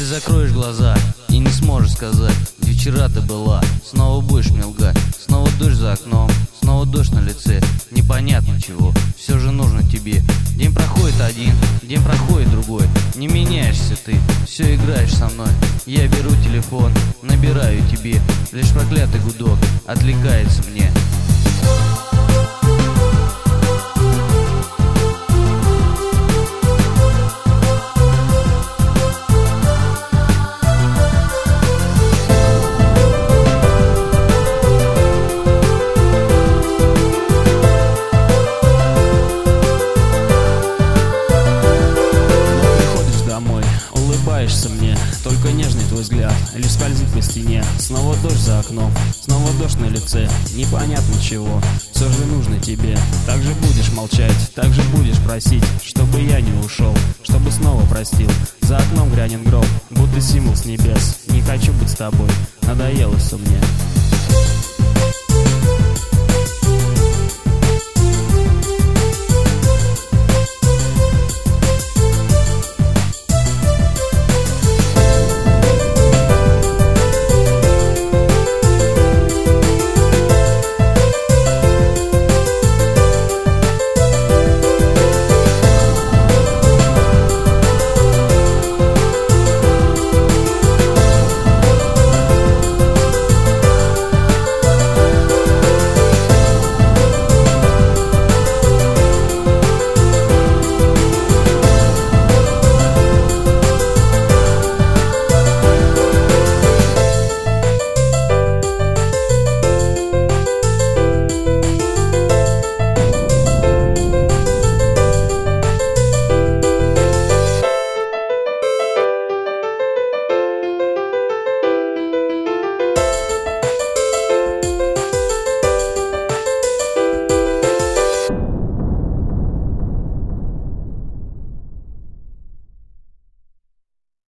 закроешь глаза и не сможешь сказать Где вчера ты была, снова будешь мне лгать Снова дождь за окном, снова дождь на лице Непонятно чего, все же нужно тебе День проходит один, день проходит другой Не меняешься ты, все играешь со мной. Я беру телефон, набираю тебе Лишь проклятый гудок отвлекается мне улыбаешься мне. Только нежный твой взгляд лишь скользит по стене. Снова дождь за окном, снова дождь на лице. Непонятно чего, все же нужно тебе. Так же будешь молчать, так же будешь просить Чтобы я не ушел, чтобы снова простил. За окном грянет гром, будто символ с небес. Не хочу быть с тобой, надоело все мне